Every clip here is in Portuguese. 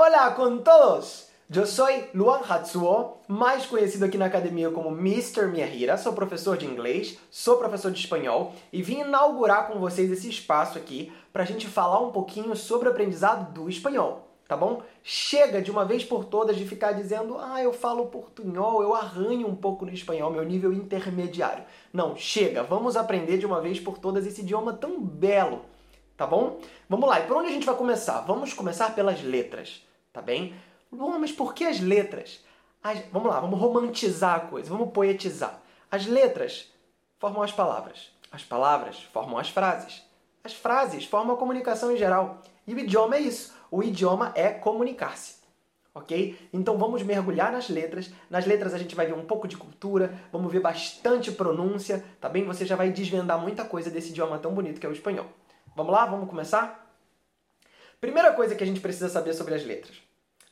Olá com todos! Eu sou Luan Hatsuo, mais conhecido aqui na academia como Mr. Miyahira. Sou professor de inglês, sou professor de espanhol e vim inaugurar com vocês esse espaço aqui para a gente falar um pouquinho sobre o aprendizado do espanhol, tá bom? Chega de uma vez por todas de ficar dizendo, ah, eu falo portunhol, eu arranho um pouco no espanhol, meu nível intermediário. Não, chega, vamos aprender de uma vez por todas esse idioma tão belo, tá bom? Vamos lá, e por onde a gente vai começar? Vamos começar pelas letras, tá bem? Luan, mas por que as letras? As, vamos lá, vamos romantizar a coisa, vamos poetizar. As letras formam as palavras. As palavras formam as frases. As frases formam a comunicação em geral. E o idioma é isso. O idioma é comunicar-se. Ok? Então vamos mergulhar nas letras. Nas letras a gente vai ver um pouco de cultura, vamos ver bastante pronúncia, tá bem? Você já vai desvendar muita coisa desse idioma tão bonito que é o espanhol. Vamos lá? Vamos começar? Primeira coisa que a gente precisa saber sobre as letras.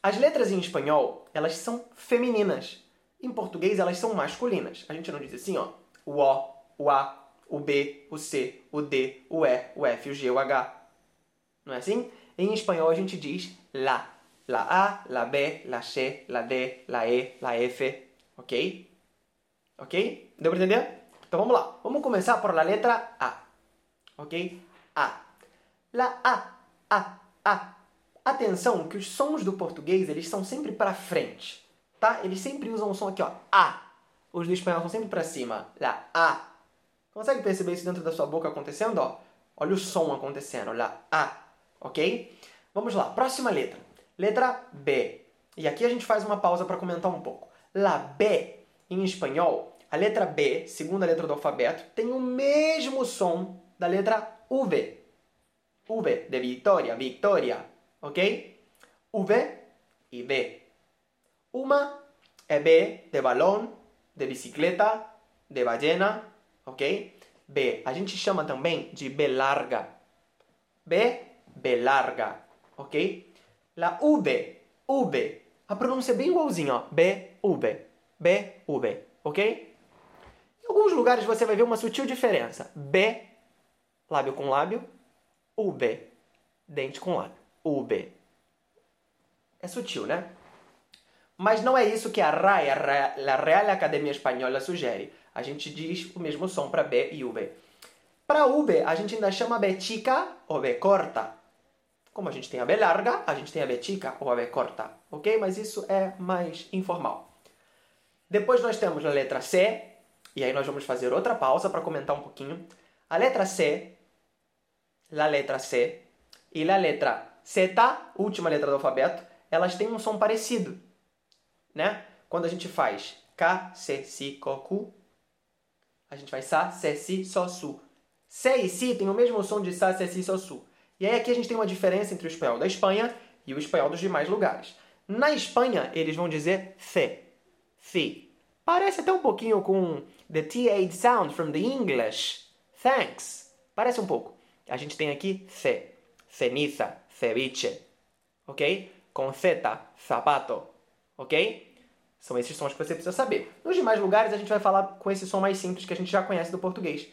As letras em espanhol, elas são femininas. Em português, elas são masculinas. A gente não diz assim, ó, o O, o A, o B, o C, o D, o E, o F, o G, o H. Não é assim? Em espanhol, a gente diz la. La A, la B, la C, la D, la E, la F. Ok? Ok? Deu para entender? Então vamos lá. Vamos começar por la letra A. Ok? A. La A, A, A. Atenção que os sons do português, eles são sempre para frente, tá? Eles sempre usam o som aqui, ó, A. Os do espanhol são sempre para cima, lá, A. Consegue perceber isso dentro da sua boca acontecendo, ó? Olha o som acontecendo, lá, A, ok? Vamos lá, próxima letra. Letra B. E aqui a gente faz uma pausa para comentar um pouco. La B, em espanhol, a letra B, segunda letra do alfabeto, tem o mesmo som da letra V. V de Vitória, Victoria, ok? V e B. Uma é B de balão, de bicicleta, de ballena, ok? B. A gente chama também de B larga. B, B larga, ok? La V, V. A pronúncia é bem igualzinha, ó. B, V. B, V, ok? Em alguns lugares você vai ver uma sutil diferença. B, lábio com lábio, V, dente com lábio. V. É sutil, né? Mas não é isso que a RAE, a Real Academia Espanhola, sugere. A gente diz o mesmo som para B e V. Para V, a gente ainda chama B chica ou B corta. Como a gente tem a B larga, a gente tem a B chica ou a B corta, ok? Mas isso é mais informal. Depois nós temos a letra C, e aí nós vamos fazer outra pausa para comentar um pouquinho. A letra C, a letra C e a letra Z, última letra do alfabeto, elas têm um som parecido, né? Quando a gente faz K, C, Si, Ko, Ku, a gente faz Sa, Se, Si, So, Su. Se e Si têm o mesmo som de Sa, Se, Si, So, Su. E aí aqui a gente tem uma diferença entre o espanhol da Espanha e o espanhol dos demais lugares. Na Espanha, eles vão dizer C, Si. Parece até um pouquinho com the TH sound from the English. Thanks. Parece um pouco. A gente tem aqui C, ceniza, ceviche, ok? Com Z, sapato, ok? São esses sons que você precisa saber. Nos demais lugares a gente vai falar com esse som mais simples que a gente já conhece do português.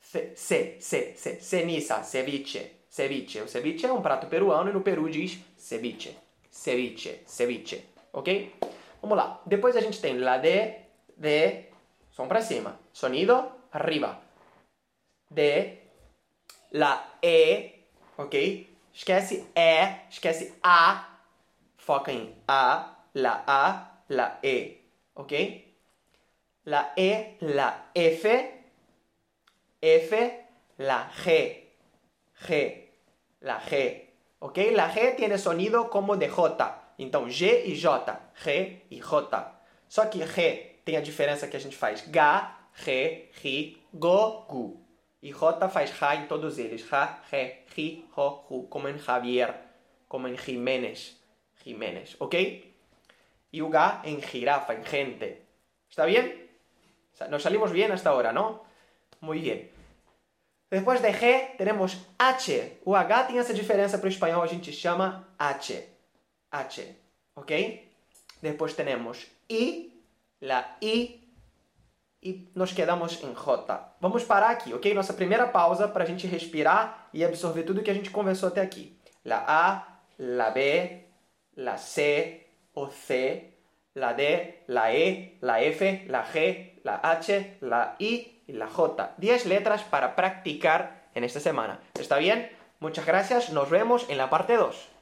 C, C, C, ceniza, ceviche, ceviche. O ceviche é um prato peruano e no Peru diz ceviche, ceviche, ceviche, ok? Vamos lá. Depois a gente tem la D, D, som para cima. Sonido, arriba. D, la E, ok? Esquece E, esquece A, foca em A, la A, la E, ok? La E, la F, F, la G, G, la G, ok? La G tiene sonido como de J, então G e J, G e J. Só que G tem a diferença que a gente faz G, G, Ri, Go, Gu. E J faz Ra em todos eles. Ra, Re, Ri, Ro, Ru. Como em Javier. Como em Jiménez. Jiménez. ¿Ok? Y o Ga en jirafa, en gente. ¿Está bien? Nos salimos bien hasta ahora, ¿no? Muy bien. Depois de G, tenemos H. O H tem essa diferença para o espanhol, a gente chama H. H. ¿Ok? Depois temos I. La I e nos quedamos em J. Vamos parar aqui, ok? Nossa primeira pausa para a gente respirar e absorver tudo que a gente conversou até aqui. La A, la B, la C o C, la D, la E, la F, la G, la H, la I y la J. 10 letras para practicar en esta semana. ¿Está bien? Muchas gracias, nos vemos en la parte 2.